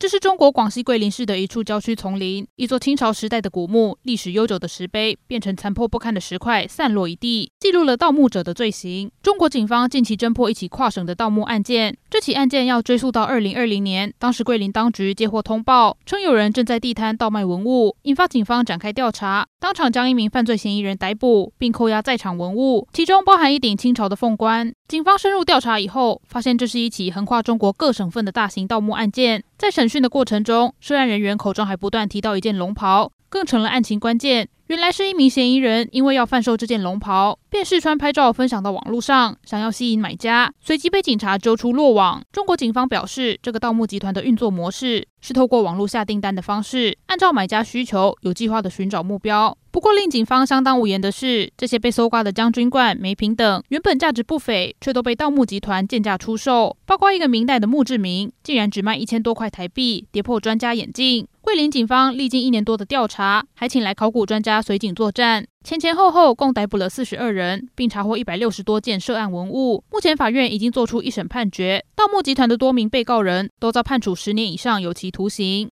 这是中国广西桂林市的一处郊区丛林，一座清朝时代的古墓，历史悠久的石碑变成残破不堪的石块，散落一地，记录了盗墓者的罪行。中国警方近期侦破一起跨省的盗墓案件，这起案件要追溯到二零二零年，当时桂林当局接获通报，称有人正在地摊盗卖文物，引发警方展开调查，当场将一名犯罪嫌疑人逮捕，并扣押在场文物，其中包含一顶清朝的凤冠。警方深入调查以后，发现这是一起横跨中国各省份的大型盗墓案件。在审讯的过程中，涉案人员口中还不断提到一件龙袍，更成了案情关键。原来是一名嫌疑人，因为要贩售这件龙袍，便试穿拍照分享到网络上，想要吸引买家，随即被警察揪出落网。中国警方表示，这个盗墓集团的运作模式是透过网络下订单的方式，按照买家需求，有计划的寻找目标。不过，令警方相当无言的是，这些被搜刮的将军罐、梅瓶等，原本价值不菲，却都被盗墓集团贱价出售。包括一个明代的墓志铭，竟然只卖一千多块台币，跌破专家眼镜。桂林警方历经一年多的调查，还请来考古专家随警作战，前前后后共逮捕了四十二人，并查获一百六十多件涉案文物。目前法院已经作出一审判决，盗墓集团的多名被告人都遭判处十年以上有期徒刑。